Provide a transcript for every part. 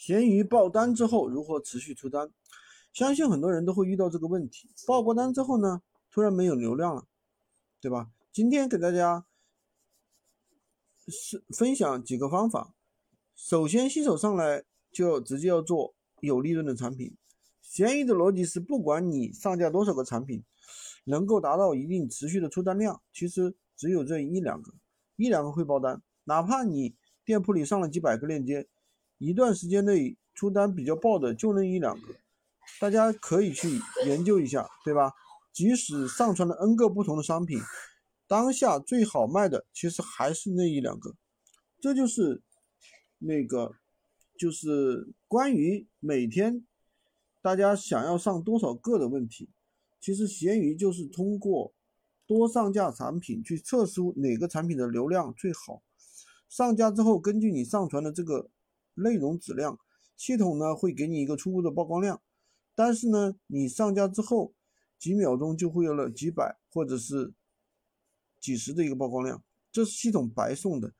闲鱼爆单之后如何持续出单？相信很多人都会遇到这个问题。爆过单之后呢，突然没有流量了，对吧？今天给大家是分享几个方法。首先，新手上来就直接要做有利润的产品。闲鱼的逻辑是，不管你上架多少个产品，能够达到一定持续的出单量，其实只有这一两个，一两个会爆单。哪怕你店铺里上了几百个链接，一段时间内出单比较爆的就那一两个，大家可以去研究一下，对吧？即使上传了 N 个不同的商品，当下最好卖的其实还是那一两个。这就是那个，就是关于每天。大家想要上多少个的问题，其实闲鱼就是通过多上架产品去测试哪个产品的流量最好。上架之后，根据你上传的这个内容质量，系统呢会给你一个初步的曝光量。但是呢，你上架之后几秒钟就会有了几百或者是几十的一个曝光量，这是系统白送的。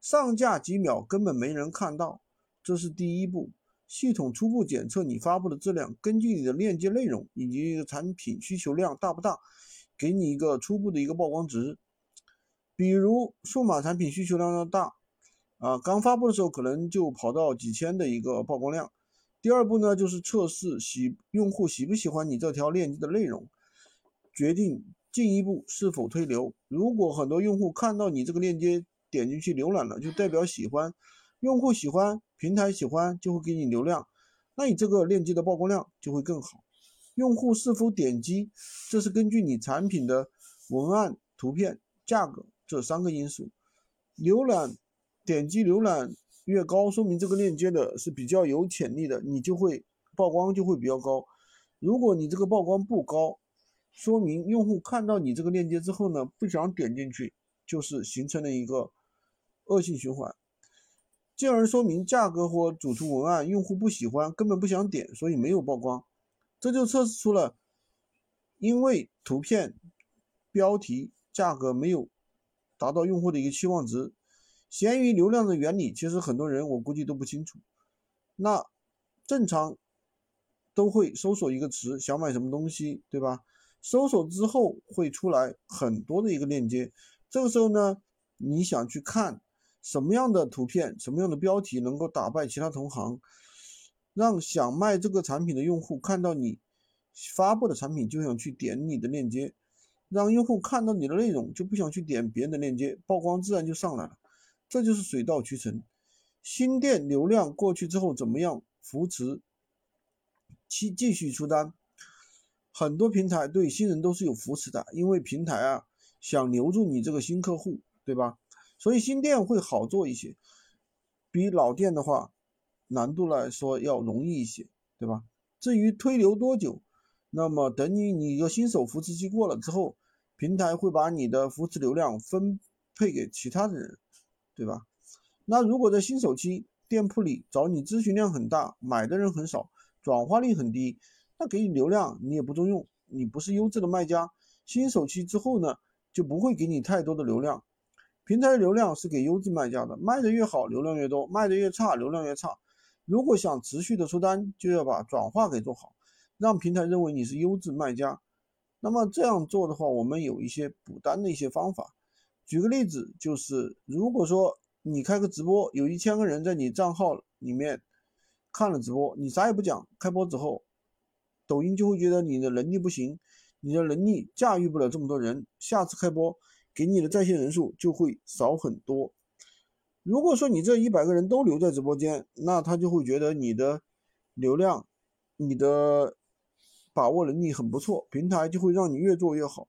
上架几秒根本没人看到，这是第一步。系统初步检测你发布的质量，根据你的链接内容以及产品需求量大不大，给你一个初步的一个曝光值。比如数码产品需求量要大，啊，刚发布的时候可能就跑到几千的一个曝光量。第二步呢，就是测试喜用户喜不喜欢你这条链接的内容，决定进一步是否推流。如果很多用户看到你这个链接点进去浏览了，就代表喜欢。用户喜欢，平台喜欢，就会给你流量，那你这个链接的曝光量就会更好。用户是否点击，这是根据你产品的文案、图片、价格这三个因素。浏览点击浏览越高，说明这个链接的是比较有潜力的，你就会曝光就会比较高。如果你这个曝光不高，说明用户看到你这个链接之后呢，不想点进去，就是形成了一个恶性循环。进而说明价格或主图文案用户不喜欢，根本不想点，所以没有曝光。这就测试出了，因为图片、标题、价格没有达到用户的一个期望值。闲鱼流量的原理，其实很多人我估计都不清楚。那正常都会搜索一个词，想买什么东西，对吧？搜索之后会出来很多的一个链接，这个时候呢，你想去看。什么样的图片、什么样的标题能够打败其他同行，让想卖这个产品的用户看到你发布的产品就想去点你的链接，让用户看到你的内容就不想去点别人的链接，曝光自然就上来了。这就是水到渠成。新店流量过去之后怎么样扶持其继续出单？很多平台对新人都是有扶持的，因为平台啊想留住你这个新客户，对吧？所以新店会好做一些，比老店的话难度来说要容易一些，对吧？至于推流多久，那么等你你一个新手扶持期过了之后，平台会把你的扶持流量分配给其他的人，对吧？那如果在新手期店铺里找你咨询量很大，买的人很少，转化率很低，那给你流量你也不中用，你不是优质的卖家。新手期之后呢，就不会给你太多的流量。平台流量是给优质卖家的，卖的越好，流量越多；卖的越差，流量越差。如果想持续的出单，就要把转化给做好，让平台认为你是优质卖家。那么这样做的话，我们有一些补单的一些方法。举个例子，就是如果说你开个直播，有一千个人在你账号里面看了直播，你啥也不讲，开播之后，抖音就会觉得你的能力不行，你的能力驾驭不了这么多人，下次开播。给你的在线人数就会少很多。如果说你这一百个人都留在直播间，那他就会觉得你的流量、你的把握能力很不错，平台就会让你越做越好。